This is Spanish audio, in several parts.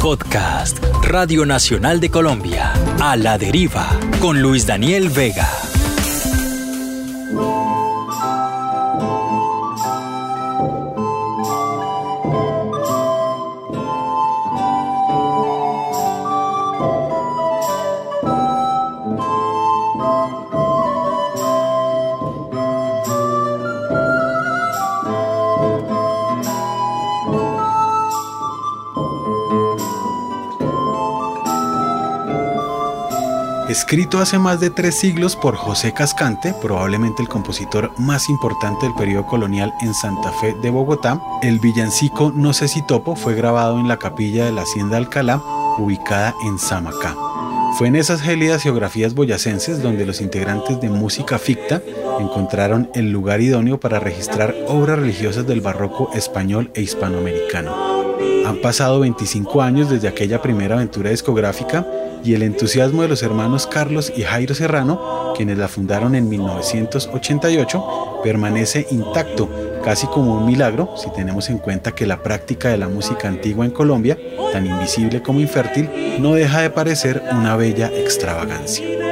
Podcast Radio Nacional de Colombia. A la deriva. Con Luis Daniel Vega. Escrito hace más de tres siglos por José Cascante, probablemente el compositor más importante del periodo colonial en Santa Fe de Bogotá, el villancico No sé si topo fue grabado en la capilla de la Hacienda Alcalá, ubicada en Samacá. Fue en esas gélidas geografías boyacenses donde los integrantes de música ficta encontraron el lugar idóneo para registrar obras religiosas del barroco español e hispanoamericano. Han pasado 25 años desde aquella primera aventura discográfica y el entusiasmo de los hermanos Carlos y Jairo Serrano, quienes la fundaron en 1988, permanece intacto, casi como un milagro si tenemos en cuenta que la práctica de la música antigua en Colombia, tan invisible como infértil, no deja de parecer una bella extravagancia.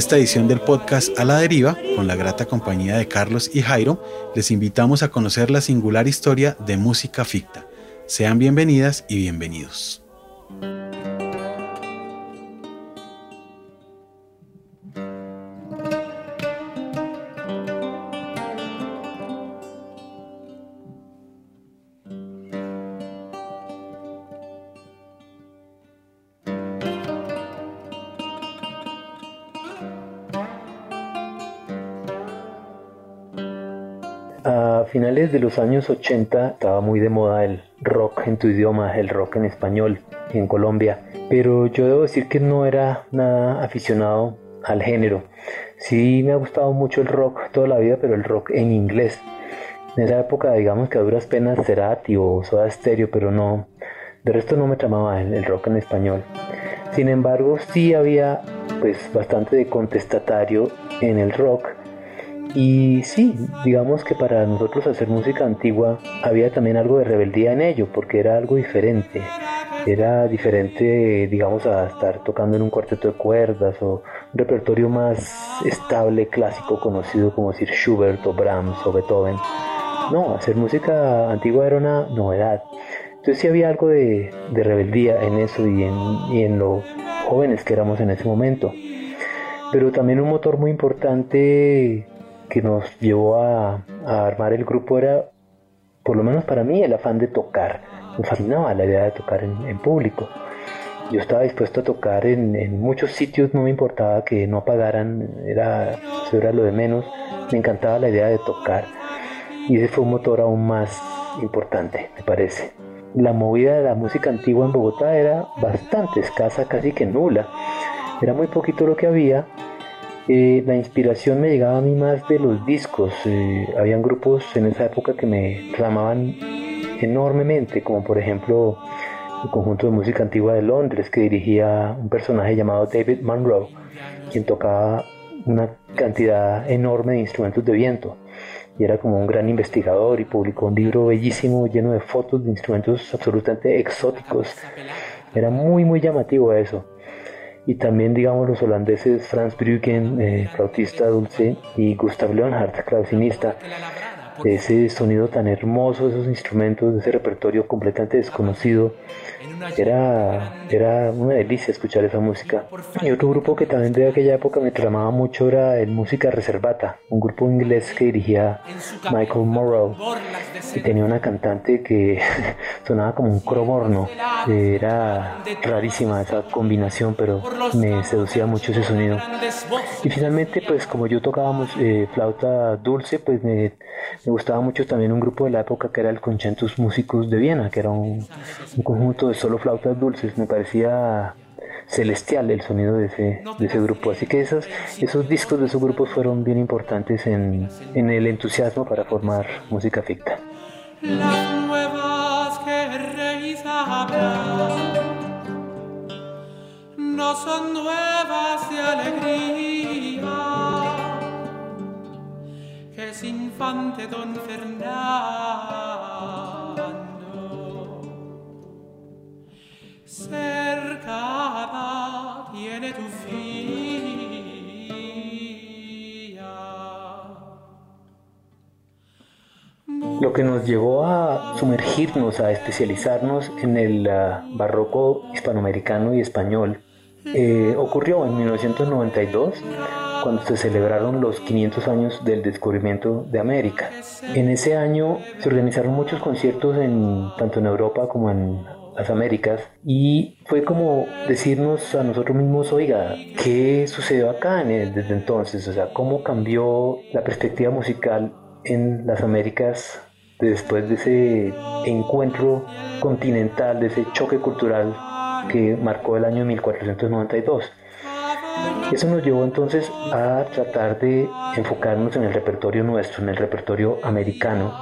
Esta edición del podcast A la Deriva, con la grata compañía de Carlos y Jairo, les invitamos a conocer la singular historia de música ficta. Sean bienvenidas y bienvenidos. Finales de los años 80 estaba muy de moda el rock en tu idioma, el rock en español en Colombia, pero yo debo decir que no era nada aficionado al género. Sí me ha gustado mucho el rock toda la vida, pero el rock en inglés. En esa época, digamos que a duras penas Cerati o Soda Stereo, pero no, de resto no me tramaba el, el rock en español. Sin embargo, sí había pues bastante de contestatario en el rock y sí, digamos que para nosotros hacer música antigua había también algo de rebeldía en ello, porque era algo diferente. Era diferente, digamos, a estar tocando en un cuarteto de cuerdas o un repertorio más estable, clásico, conocido como decir Schubert o Brahms o Beethoven. No, hacer música antigua era una novedad. Entonces sí había algo de, rebeldía en eso y en, y en lo jóvenes que éramos en ese momento. Pero también un motor muy importante que nos llevó a, armar el grupo era, por lo menos para mí, el afán de tocar. Me fascinaba la idea de tocar en, público. Yo estaba dispuesto a tocar en, muchos sitios, no me importaba que no pagaran, era, eso era lo de menos. Me encantaba la idea de tocar. Y ese fue un motor aún más importante, me parece. La movida de la música antigua en Bogotá era bastante escasa, casi que nula. Era muy poquito lo que había eh, la inspiración me llegaba a mí más de los discos. Eh, habían grupos en esa época que me clamaban enormemente, como por ejemplo el conjunto de música antigua de Londres que dirigía un personaje llamado David Monroe, quien tocaba una cantidad enorme de instrumentos de viento y era como un gran investigador y publicó un libro bellísimo lleno de fotos de instrumentos absolutamente exóticos. Era muy muy llamativo eso y también digamos los holandeses Franz Bruggen, eh, flautista dulce, y Gustav Leonhardt, clavecinista. Ese sonido tan hermoso, esos instrumentos, ese repertorio completamente desconocido, era, era una delicia escuchar esa música. Y otro grupo que también de aquella época me tramaba mucho era el Música Reservata, un grupo inglés que dirigía Michael Morrow y tenía una cantante que sonaba como un cromorno. Era rarísima esa combinación, pero me seducía mucho ese sonido. Y finalmente, pues como yo tocábamos eh, flauta dulce, pues me, me, gustaba mucho también un grupo de la época que era el Conchentus Músicos de Viena, que era un, un conjunto de solo flautas dulces. Me parecía celestial el sonido de ese, de ese grupo. Así que esos, esos discos de esos grupos fueron bien importantes en, en el entusiasmo para formar música ficta. Las nuevas que no son nuevas de alegría, infante don Fernando. Cercada tiene tu Lo que nos llevó a sumergirnos, a especializarnos en el ah, barroco hispanoamericano y español, eh, ocurrió en 1992 cuando se celebraron los 500 años del descubrimiento de América. En ese año se organizaron muchos conciertos en, tanto en Europa como en las Américas y fue como decirnos a nosotros mismos, oiga, ¿qué sucedió acá desde entonces? O sea, ¿cómo cambió la perspectiva musical en las Américas después de ese encuentro continental, de ese choque cultural que marcó el año 1492. Eso nos llevó entonces a tratar de enfocarnos en el repertorio nuestro, en el repertorio americano,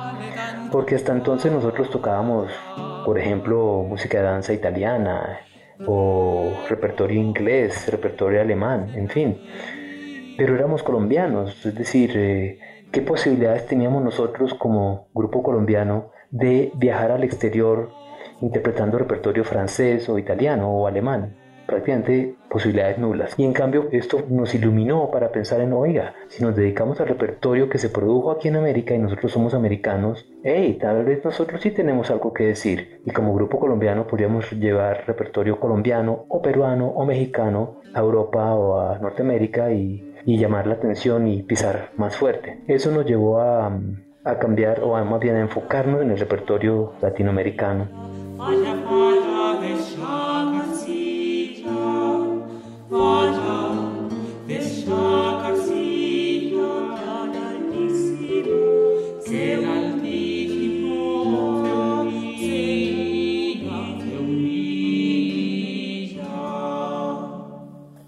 porque hasta entonces nosotros tocábamos, por ejemplo, música de danza italiana o repertorio inglés, repertorio alemán, en fin, pero éramos colombianos, es decir, eh, ¿qué posibilidades teníamos nosotros como grupo colombiano de viajar al exterior interpretando repertorio francés o italiano o alemán. Prácticamente posibilidades nulas. Y en cambio esto nos iluminó para pensar en, oiga, si nos dedicamos al repertorio que se produjo aquí en América y nosotros somos americanos, hey, tal vez nosotros sí tenemos algo que decir. Y como grupo colombiano podríamos llevar repertorio colombiano o peruano o mexicano a Europa o a Norteamérica y, y llamar la atención y pisar más fuerte. Eso nos llevó a, a cambiar o a más bien a enfocarnos en el repertorio latinoamericano Falla, falla, falla,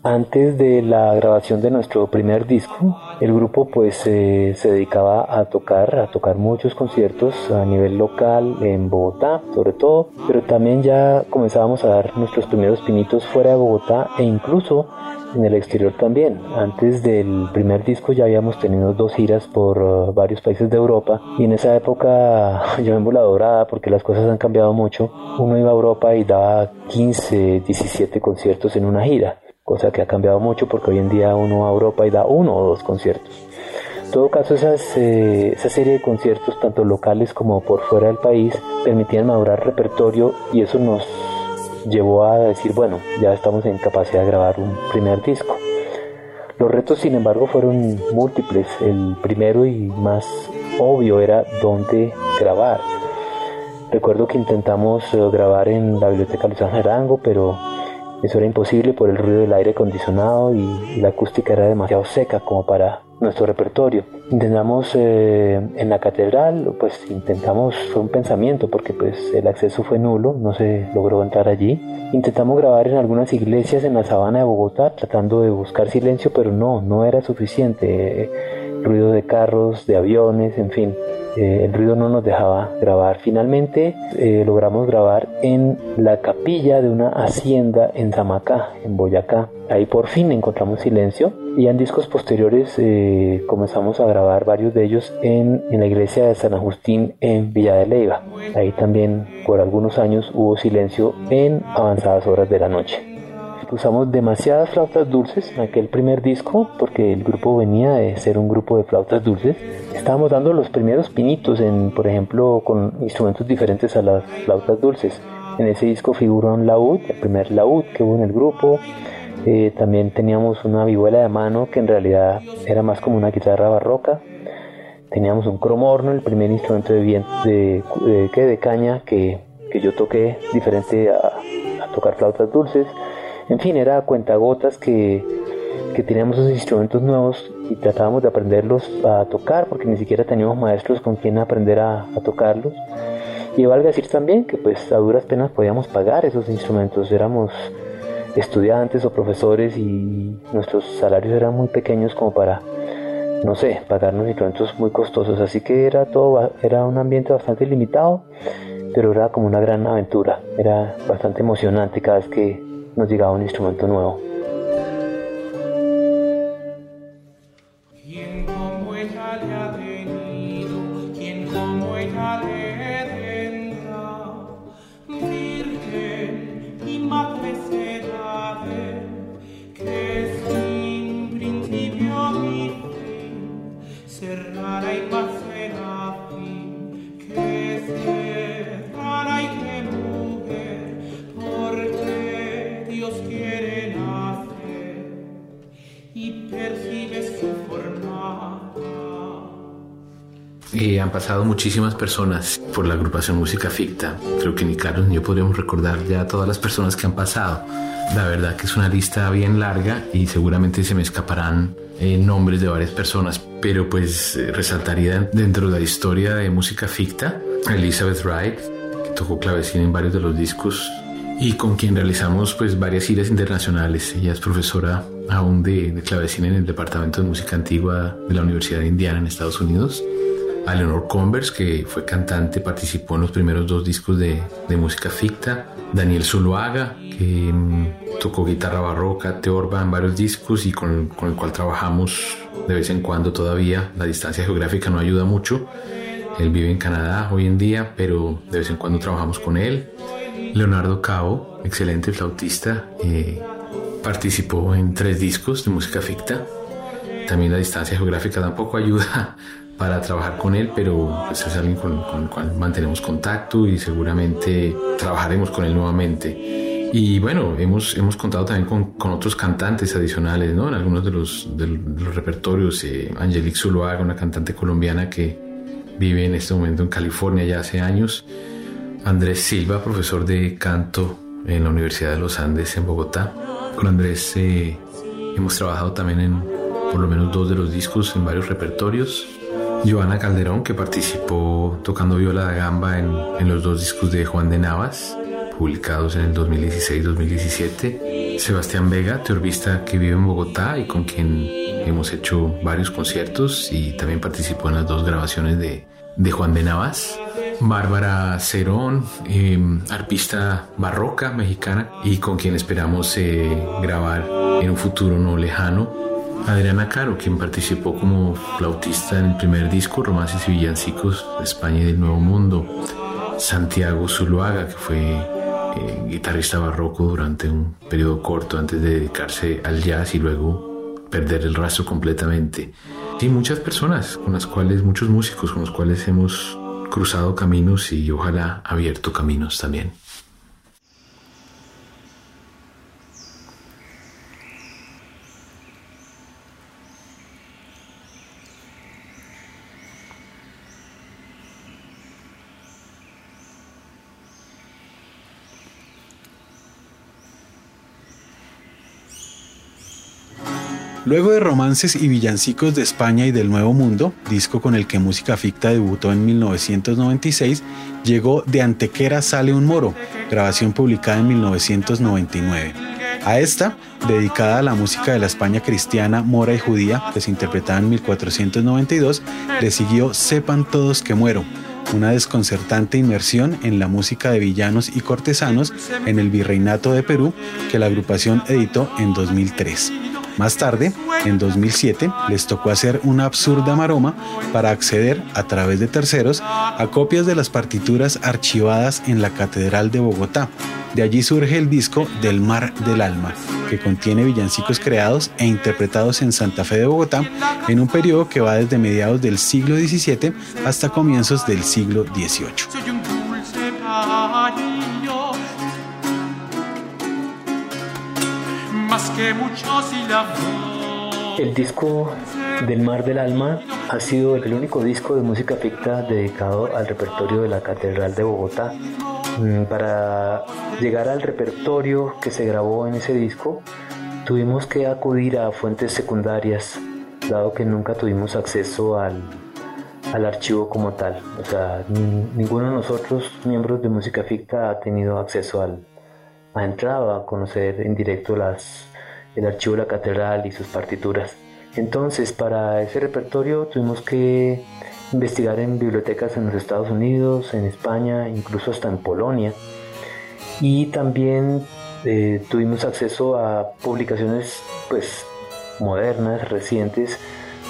Antes de la grabación de nuestro primer disco, el grupo pues eh, se dedicaba a tocar, a tocar muchos conciertos a nivel local en Bogotá, sobre todo, pero también ya comenzábamos a dar nuestros primeros pinitos fuera de Bogotá e incluso en el exterior también. Antes del primer disco ya habíamos tenido dos giras por uh, varios países de Europa y en esa época yo en la dorada porque las cosas han cambiado mucho. Uno iba a Europa y daba 15, 17 conciertos en una gira cosa que ha cambiado mucho porque hoy en día uno va a Europa y da uno o dos conciertos. En todo caso, esas, eh, esa serie de conciertos, tanto locales como por fuera del país, permitían madurar repertorio y eso nos llevó a decir, bueno, ya estamos en capacidad de grabar un primer disco. Los retos, sin embargo, fueron múltiples. El primero y más obvio era dónde grabar. Recuerdo que intentamos eh, grabar en la biblioteca Luis Arango, pero eso era imposible por el ruido del aire acondicionado y, la acústica era demasiado seca como para nuestro repertorio. Intentamos eh, en la catedral, pues intentamos, fue un pensamiento porque pues el acceso fue nulo, no se logró entrar allí. Intentamos grabar en algunas iglesias en la sabana de Bogotá tratando de buscar silencio, pero no, no era suficiente. ruido de carros, de aviones, en fin. Eh, el ruido no nos dejaba grabar. Finalmente eh, logramos grabar en la capilla de una hacienda en Zamacá, en Boyacá. Ahí por fin encontramos silencio y en discos posteriores eh, comenzamos a grabar varios de ellos en, en, la iglesia de San Agustín en Villa de Leiva. Ahí también por algunos años hubo silencio en avanzadas horas de la noche usamos demasiadas flautas dulces en aquel primer disco porque el grupo venía de ser un grupo de flautas dulces. Estábamos dando los primeros pinitos, en, por ejemplo, con instrumentos diferentes a las flautas dulces. En ese disco figuró un laúd, el primer laúd que hubo en el grupo. Eh, también teníamos una vihuela de mano que en realidad era más como una guitarra barroca. Teníamos un cromorno, el primer instrumento de, viento, de, de, caña que, que, yo toqué, diferente a, a tocar flautas dulces. En fin, era cuentagotas que, que teníamos esos instrumentos nuevos y tratábamos de aprenderlos a tocar porque ni siquiera teníamos maestros con quien aprender a, tocarlos. Y valga decir también que pues a duras penas podíamos pagar esos instrumentos, éramos estudiantes o profesores y nuestros salarios eran muy pequeños como para, no sé, pagarnos instrumentos muy costosos. Así que era todo, era un ambiente bastante limitado, pero era como una gran aventura. Era bastante emocionante cada vez que nos llegaba un instrumento nuevo. han pasado muchísimas personas por la agrupación Música Ficta. Creo que ni Carlos ni yo podríamos recordar ya todas las personas que han pasado. La verdad que es una lista bien larga y seguramente se me escaparán eh, nombres de varias personas, pero pues eh, resaltaría dentro de la historia de Música Ficta Elizabeth Wright, que tocó clavecín en varios de los discos y con quien realizamos pues varias giras internacionales. Ella es profesora aún de, de clavecín en el Departamento de Música Antigua de la Universidad de Indiana en Estados Unidos a Leonor Converse, que fue cantante, participó en los primeros dos discos de, música ficta, Daniel Zuluaga, que mm, tocó guitarra barroca, teorba en varios discos y con, con, el cual trabajamos de vez en cuando todavía. La distancia geográfica no ayuda mucho. Él vive en Canadá hoy en día, pero de vez en cuando trabajamos con él. Leonardo Cabo, excelente flautista, eh, participó en tres discos de música ficta. También la distancia geográfica tampoco ayuda para trabajar con él, pero pues, es alguien con, el cual mantenemos contacto y seguramente trabajaremos con él nuevamente. Y bueno, hemos, hemos contado también con, con otros cantantes adicionales, ¿no? En algunos de los, de los repertorios. Eh, Angelique Zuluaga, una cantante colombiana que vive en este momento en California ya hace años. Andrés Silva, profesor de canto en la Universidad de los Andes en Bogotá. Con Andrés eh, hemos trabajado también en por lo menos dos de los discos en varios repertorios. Joana Calderón, que participó tocando viola da gamba en, los dos discos de Juan de Navas, publicados en el 2016-2017. Sebastián Vega, teorbista que vive en Bogotá y con quien hemos hecho varios conciertos y también participó en las dos grabaciones de, Juan de Navas. Bárbara Cerón, em, arpista barroca mexicana y con quien esperamos eh, grabar en un futuro no lejano Adriana Caro, quien participó como flautista en el primer disco Romances y Villancicos de España y del Nuevo Mundo. Santiago Zuluaga, que fue eh, guitarrista barroco durante un periodo corto antes de dedicarse al jazz y luego perder el rastro completamente. Y muchas personas con las cuales, muchos músicos con los cuales hemos cruzado caminos y ojalá abierto caminos también. Luego de Romances y Villancicos de España y del Nuevo Mundo, disco con el que Música Ficta debutó en 1996, llegó De Antequera sale un moro, grabación publicada en 1999. A esta, dedicada a la música de la España cristiana, mora y judía, que se interpretaba en 1492, le siguió Sepan todos que muero, una desconcertante inmersión en la música de villanos y cortesanos en el Virreinato de Perú que la agrupación editó en 2003. Más tarde, en 2007, les tocó hacer una absurda maroma para acceder, a través de terceros, a copias de las partituras archivadas en la Catedral de Bogotá. De allí surge el disco Del Mar del Alma, que contiene villancicos creados e interpretados en Santa Fe de Bogotá en un periodo que va desde mediados del siglo XVII hasta comienzos del siglo XVIII. El disco del Mar del Alma ha sido el único disco de música ficta dedicado al repertorio de la Catedral de Bogotá. Mm, para llegar al repertorio que se grabó en ese disco, tuvimos que acudir a fuentes secundarias, dado que nunca tuvimos acceso al, al archivo como tal. O sea, ninguno de nosotros, miembros de música ficta, ha tenido acceso al, ha entrado a conocer en directo las, el archivo de la catedral y sus partituras. Entonces, para ese repertorio tuvimos que investigar en bibliotecas en los Estados Unidos, en España, incluso hasta en Polonia. Y también eh, tuvimos acceso a publicaciones pues, modernas, recientes,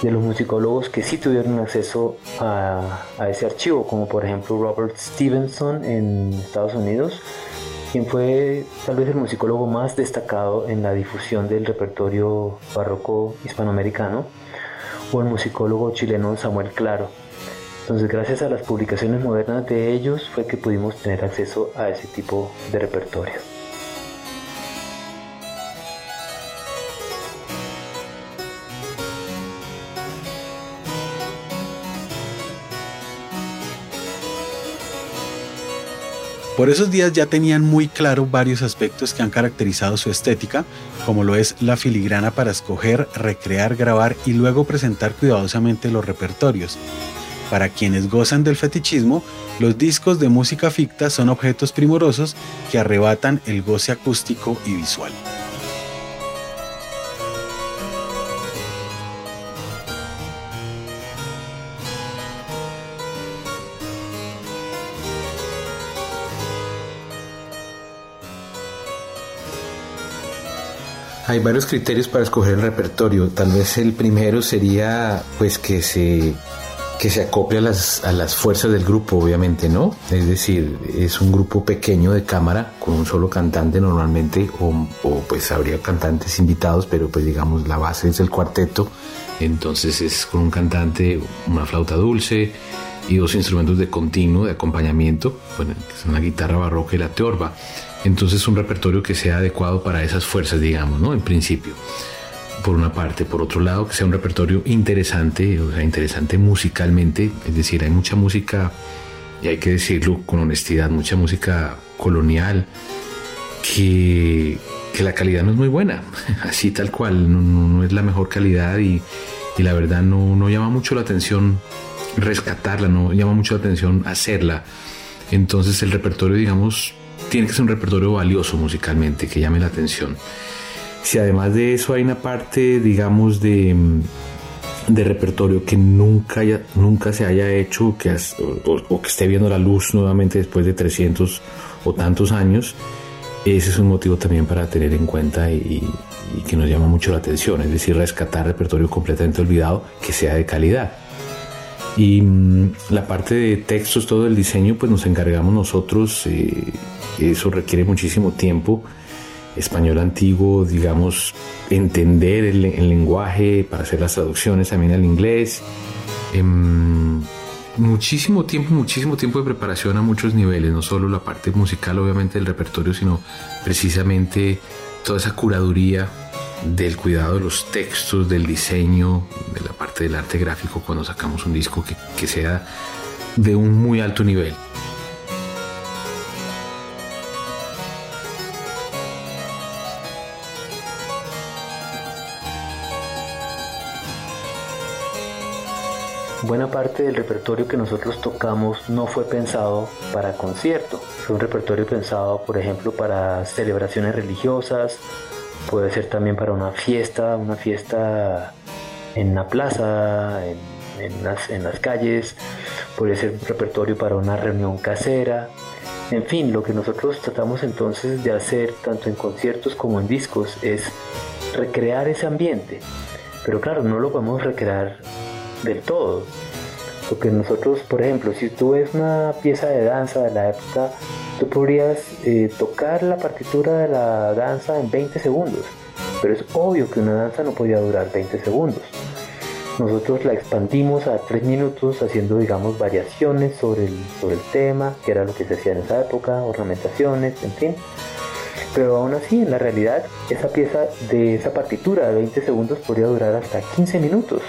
de los musicólogos que sí tuvieron acceso a, a ese archivo, como por ejemplo Robert Stevenson en Estados Unidos, quien fue tal vez el musicólogo más destacado en la difusión del repertorio barroco hispanoamericano, o el musicólogo chileno Samuel Claro. Entonces, gracias a las publicaciones modernas de ellos fue que pudimos tener acceso a ese tipo de repertorio. Por esos días ya tenían muy claro varios aspectos que han caracterizado su estética, como lo es la filigrana para escoger, recrear, grabar y luego presentar cuidadosamente los repertorios. Para quienes gozan del fetichismo, los discos de música ficta son objetos primorosos que arrebatan el goce acústico y visual. Hay varios criterios para escoger el repertorio. Tal vez el primero sería pues que se que se acople a las, a las fuerzas del grupo, obviamente, ¿no? Es decir, es un grupo pequeño de cámara con un solo cantante normalmente, o, o, pues habría cantantes invitados, pero pues digamos la base es el cuarteto, entonces es con un cantante, una flauta dulce y dos instrumentos de continuo, de acompañamiento, bueno, que son la guitarra barroca y la teorba. Entonces un repertorio que sea adecuado para esas fuerzas, digamos, ¿no? En principio, por una parte. Por otro lado, que sea un repertorio interesante, o sea, interesante musicalmente. Es decir, hay mucha música, y hay que decirlo con honestidad, mucha música colonial que, que la calidad no es muy buena, así tal cual, no, no, es la mejor calidad y, y la verdad no, no llama mucho la atención rescatarla, no llama mucho la atención hacerla. Entonces el repertorio, digamos, tiene que ser un repertorio valioso musicalmente, que llame la atención. Si además de eso hay una parte, digamos, de, de repertorio que nunca, nunca se haya hecho que o, o, que esté viendo la luz nuevamente después de 300 o tantos años, ese es un motivo también para tener en cuenta y, y que nos llama mucho la atención, es decir, rescatar repertorio completamente olvidado que sea de calidad. Y mmm, la parte de textos, todo el diseño, pues nos encargamos nosotros. Eh, eso requiere muchísimo tiempo. Español antiguo, digamos, entender el, el lenguaje para hacer las traducciones también al inglés. Eh, muchísimo tiempo, muchísimo tiempo de preparación a muchos niveles, no solo la parte musical, obviamente, del repertorio, sino precisamente toda esa curaduría del cuidado de los textos, del diseño, de la parte del arte gráfico cuando sacamos un disco que, que sea de un muy alto nivel. Buena parte del repertorio que nosotros tocamos no fue pensado para concierto, fue un repertorio pensado, por ejemplo, para celebraciones religiosas, puede ser también para una fiesta, una fiesta en una plaza, en, en, las, en las calles, puede ser un repertorio para una reunión casera, en fin, lo que nosotros tratamos entonces de hacer, tanto en conciertos como en discos, es recrear ese ambiente. Pero claro, no lo podemos recrear del todo. Porque nosotros, por ejemplo, si tú ves una pieza de danza de la época, tú podrías eh, tocar la partitura de la danza en 20 segundos. Pero es obvio que una danza no podía durar 20 segundos. Nosotros la expandimos a 3 minutos haciendo, digamos, variaciones sobre el, sobre el tema, que era lo que se hacía en esa época, ornamentaciones, en fin. Pero aún así, en la realidad, esa pieza de esa partitura de 20 segundos podría durar hasta 15 minutos.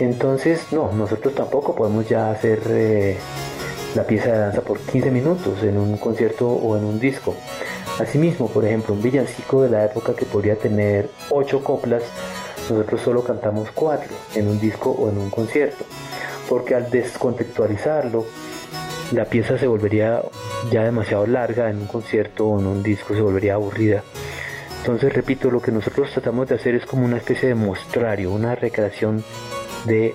Entonces, no, nosotros tampoco podemos ya hacer eh, la pieza de danza por 15 minutos en un concierto o en un disco. Asimismo, por ejemplo, un villancico de la época que podría tener 8 coplas, nosotros solo cantamos 4 en un disco o en un concierto, porque al descontextualizarlo la pieza se volvería ya demasiado larga en un concierto o en un disco, se volvería aburrida. Entonces, repito, lo que nosotros tratamos de hacer es como una especie de mostrario, una recreación de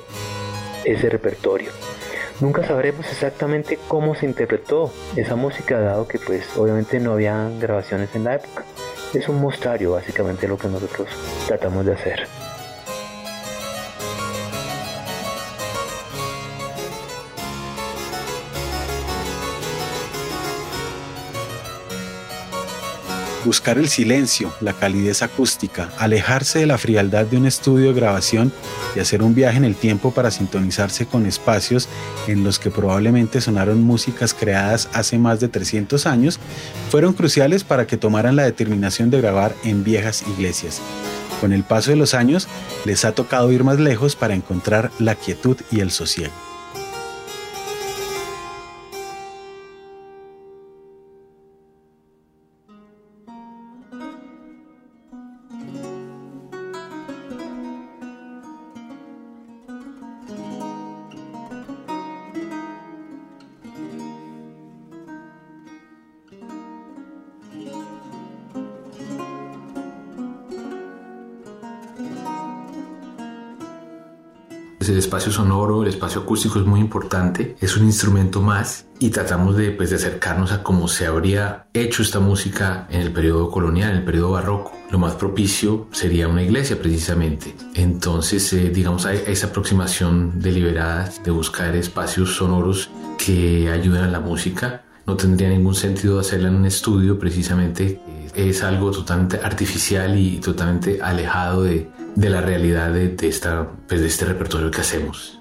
ese repertorio. Nunca sabremos exactamente cómo se interpretó esa música, dado que pues obviamente no había grabaciones en la época. Es un mostrario básicamente lo que nosotros tratamos de hacer. Buscar el silencio, la calidez acústica, alejarse de la frialdad de un estudio de grabación y hacer un viaje en el tiempo para sintonizarse con espacios en los que probablemente sonaron músicas creadas hace más de 300 años, fueron cruciales para que tomaran la determinación de grabar en viejas iglesias. Con el paso de los años, les ha tocado ir más lejos para encontrar la quietud y el sosiego. Espacio sonoro, el espacio acústico es muy importante, es un instrumento más y tratamos de, pues, de acercarnos a cómo se habría hecho esta música en el periodo colonial, en el periodo barroco. Lo más propicio sería una iglesia precisamente. Entonces, eh, digamos, hay esa aproximación deliberada de buscar espacios sonoros que ayuden a la música. No tendría ningún sentido hacerla en un estudio precisamente. Es algo totalmente artificial y totalmente alejado de, de la realidad de, esta, pues de este repertorio que hacemos.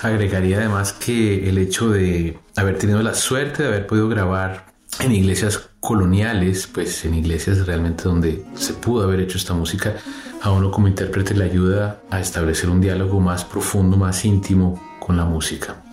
Agregaría además que el hecho de haber tenido la suerte de haber podido grabar en iglesias coloniales, pues en iglesias realmente donde se pudo haber hecho esta música, a uno como intérprete le ayuda a establecer un diálogo más profundo, más íntimo con la música.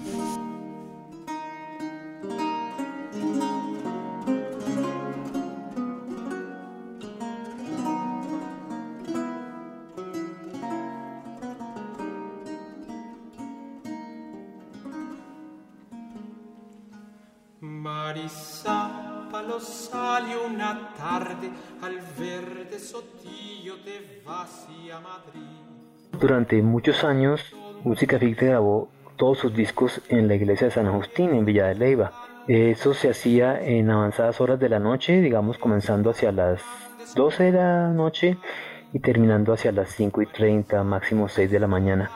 Durante muchos años, Música Ficta grabó todos sus discos en la iglesia de San Agustín, en Villa de Leiva. Eso se hacía en avanzadas horas de la noche, digamos comenzando hacia las 12 de la noche y terminando hacia las 5 y 30, máximo 6 de la mañana.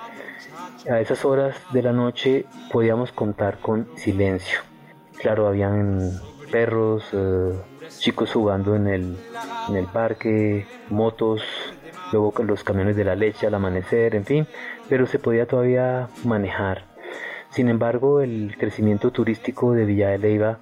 A esas horas de la noche podíamos contar con silencio. Claro, habían perros, eh, chicos jugando en el, en el parque, motos, luego los camiones de la leche al amanecer, en fin, pero se podía todavía manejar. Sin embargo, el crecimiento turístico de Villa de Leiva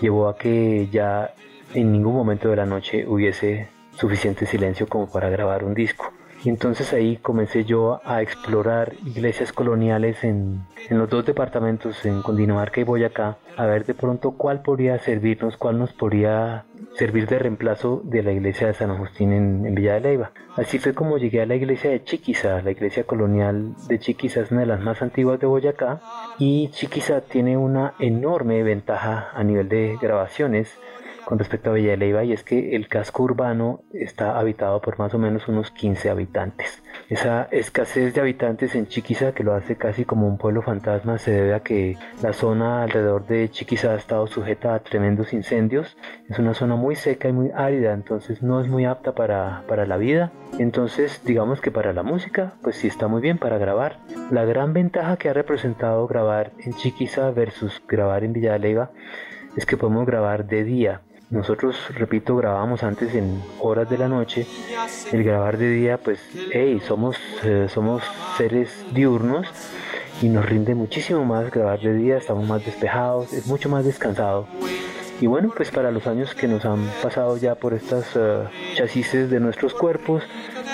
llevó a que ya en ningún momento de la noche hubiese suficiente silencio como para grabar un disco. Y entonces ahí comencé yo a explorar iglesias coloniales en, los dos departamentos, en Cundinamarca y Boyacá, a ver de pronto cuál podría servirnos, cuál nos podría servir de reemplazo de la iglesia de San Agustín en, Villa de Leyva. Así fue como llegué a la iglesia de Chiquiza. La iglesia colonial de Chiquiza es una de las más antiguas de Boyacá y Chiquiza tiene una enorme ventaja a nivel de grabaciones con respecto a Villa de Leyva y es que el casco urbano está habitado por más o menos unos 15 habitantes. Esa escasez de habitantes en Chiquiza, que lo hace casi como un pueblo fantasma, se debe a que la zona alrededor de Chiquiza ha estado sujeta a tremendos incendios. Es una zona muy seca y muy árida, entonces no es muy apta para, para la vida. Entonces, digamos que para la música, pues sí está muy bien para grabar. La gran ventaja que ha representado grabar en Chiquiza versus grabar en Villa de Leyva es que podemos grabar de día. Nosotros, repito, grabábamos antes en horas de la noche. El grabar de día, pues, hey, somos, eh, somos seres diurnos y nos rinde muchísimo más grabar de día, estamos más despejados, es mucho más descansado. Y bueno, pues para los años que nos han pasado ya por estas uh, chasis de nuestros cuerpos,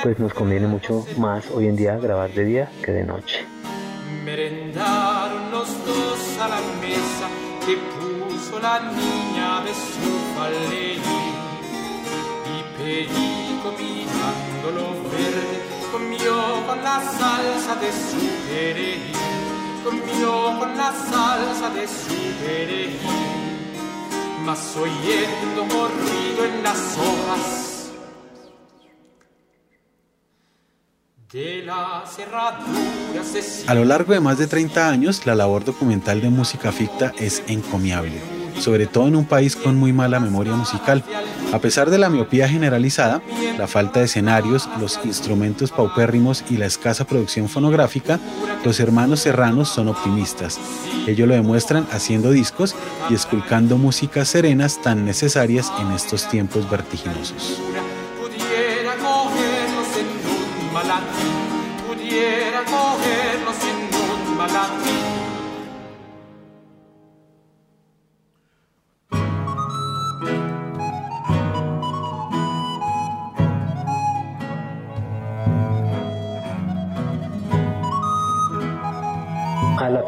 pues nos conviene mucho más hoy en día grabar de día que de noche. Merendaron los dos a la mesa la niña de falerí y Perico mirando lo verde comió con la salsa de su perejil comió con la salsa de su mas oyendo morrido en las hojas A lo largo de más de 30 años, la labor documental de música ficta es encomiable, sobre todo en un país con muy mala memoria musical. A pesar de la miopía generalizada, la falta de escenarios, los instrumentos paupérrimos y la escasa producción fonográfica, los hermanos serranos son optimistas. Ellos lo demuestran haciendo discos y esculcando músicas serenas tan necesarias en estos tiempos vertiginosos.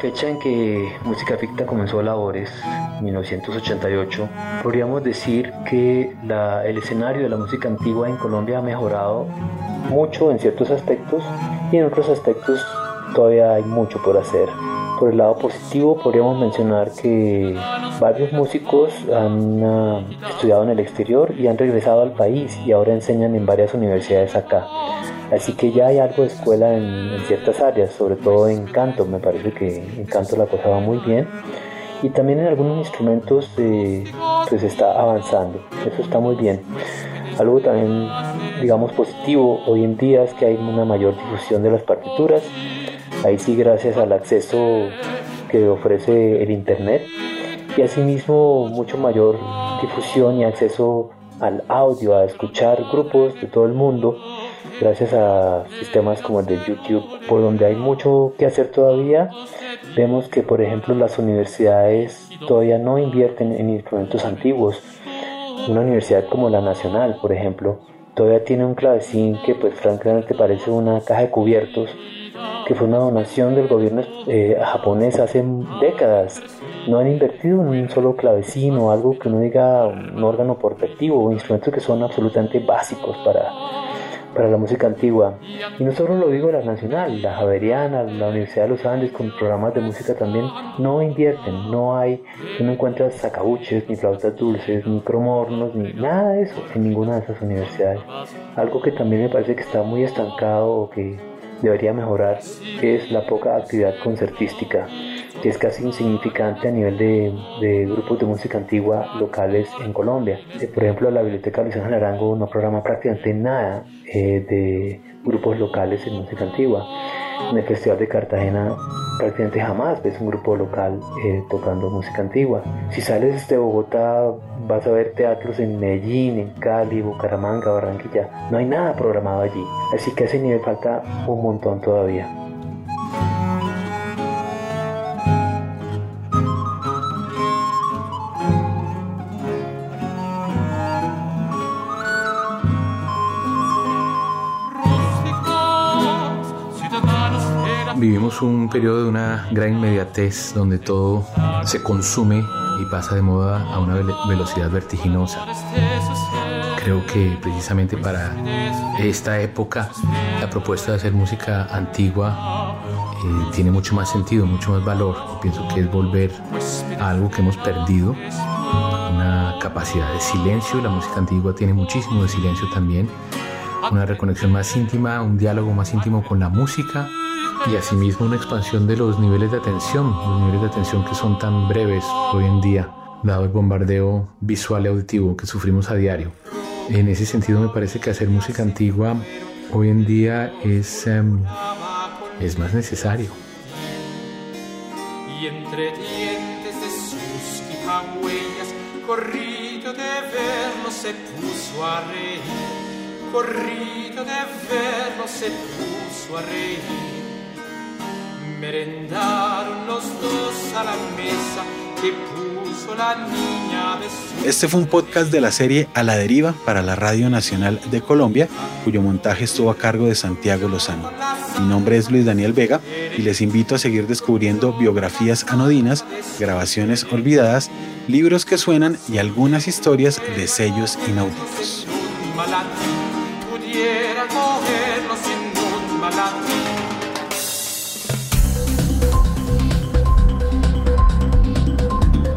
Fecha en que Música Ficta comenzó labores, 1988, podríamos decir que el escenario de la música antigua en Colombia ha mejorado mucho en ciertos aspectos y en otros aspectos todavía hay mucho por hacer. Por el lado positivo podríamos mencionar que varios músicos han ah, estudiado en el exterior y han regresado al país y ahora enseñan en varias universidades acá. Así que ya hay algo de escuela en, ciertas áreas, sobre todo en canto, me parece que en canto la cosa va muy bien. Y también en algunos instrumentos eh, pues está avanzando, eso está muy bien. Algo también, digamos, positivo hoy en día es que hay una mayor difusión de las partituras. Ahí sí, gracias al acceso que ofrece el Internet. Y asimismo, mucho mayor difusión y acceso al audio, a escuchar grupos de todo el mundo, gracias a sistemas como el de YouTube, por donde hay mucho que hacer todavía. Vemos que, por ejemplo, las universidades todavía no invierten en instrumentos antiguos una universidad como la Nacional, por ejemplo, todavía tiene un clavecín que pues francamente parece una caja de cubiertos, que fue una donación del gobierno eh, japonés hace décadas. No han invertido en un solo clavecín o algo que uno diga un órgano portativo, instrumentos que son absolutamente básicos para para la música antigua. Y no solo lo digo la nacional, la Javeriana, la Universidad de los Andes con programas de música también no invierten, no hay, no encuentras sacabuches, ni flautas dulces, ni cromornos, ni nada de eso en ninguna de esas universidades. Algo que también me parece que está muy estancado o que debería mejorar es la poca actividad concertística que es casi insignificante a nivel de, grupos de música antigua locales en Colombia. Eh, por ejemplo, la Biblioteca Luis Ángel Arango no programa prácticamente nada eh, de grupos locales en música antigua. En el Festival de Cartagena prácticamente jamás ves un grupo local eh, tocando música antigua. Si sales de Bogotá vas a ver teatros en Medellín, en Cali, Bucaramanga, Barranquilla. No hay nada programado allí. Así que a ese nivel falta un montón todavía. Vivimos un periodo de una gran inmediatez donde todo se consume y pasa de moda a una velocidad vertiginosa. Creo que precisamente para esta época la propuesta de hacer música antigua eh, tiene mucho más sentido, mucho más valor. pienso que es volver a algo que hemos perdido, una capacidad de silencio. La música antigua tiene muchísimo de silencio también, una reconexión más íntima, un diálogo más íntimo con la música y asimismo una expansión de los niveles de atención, los niveles de atención que son tan breves hoy en día, dado el bombardeo visual y auditivo que sufrimos a diario. En ese sentido me parece que hacer música antigua hoy en día es, em, es más necesario. Y entre dientes de sus huellas, corrido de verlo se puso a reír, de verlo se puso a reír merendaron los dos a la mesa que puso la niña de Este fue un podcast de la serie A la Deriva para la Radio Nacional de Colombia, cuyo montaje estuvo a cargo de Santiago Lozano. Mi nombre es Luis Daniel Vega y les invito a seguir descubriendo biografías anodinas, grabaciones olvidadas, libros que suenan y algunas historias de sellos inauditos.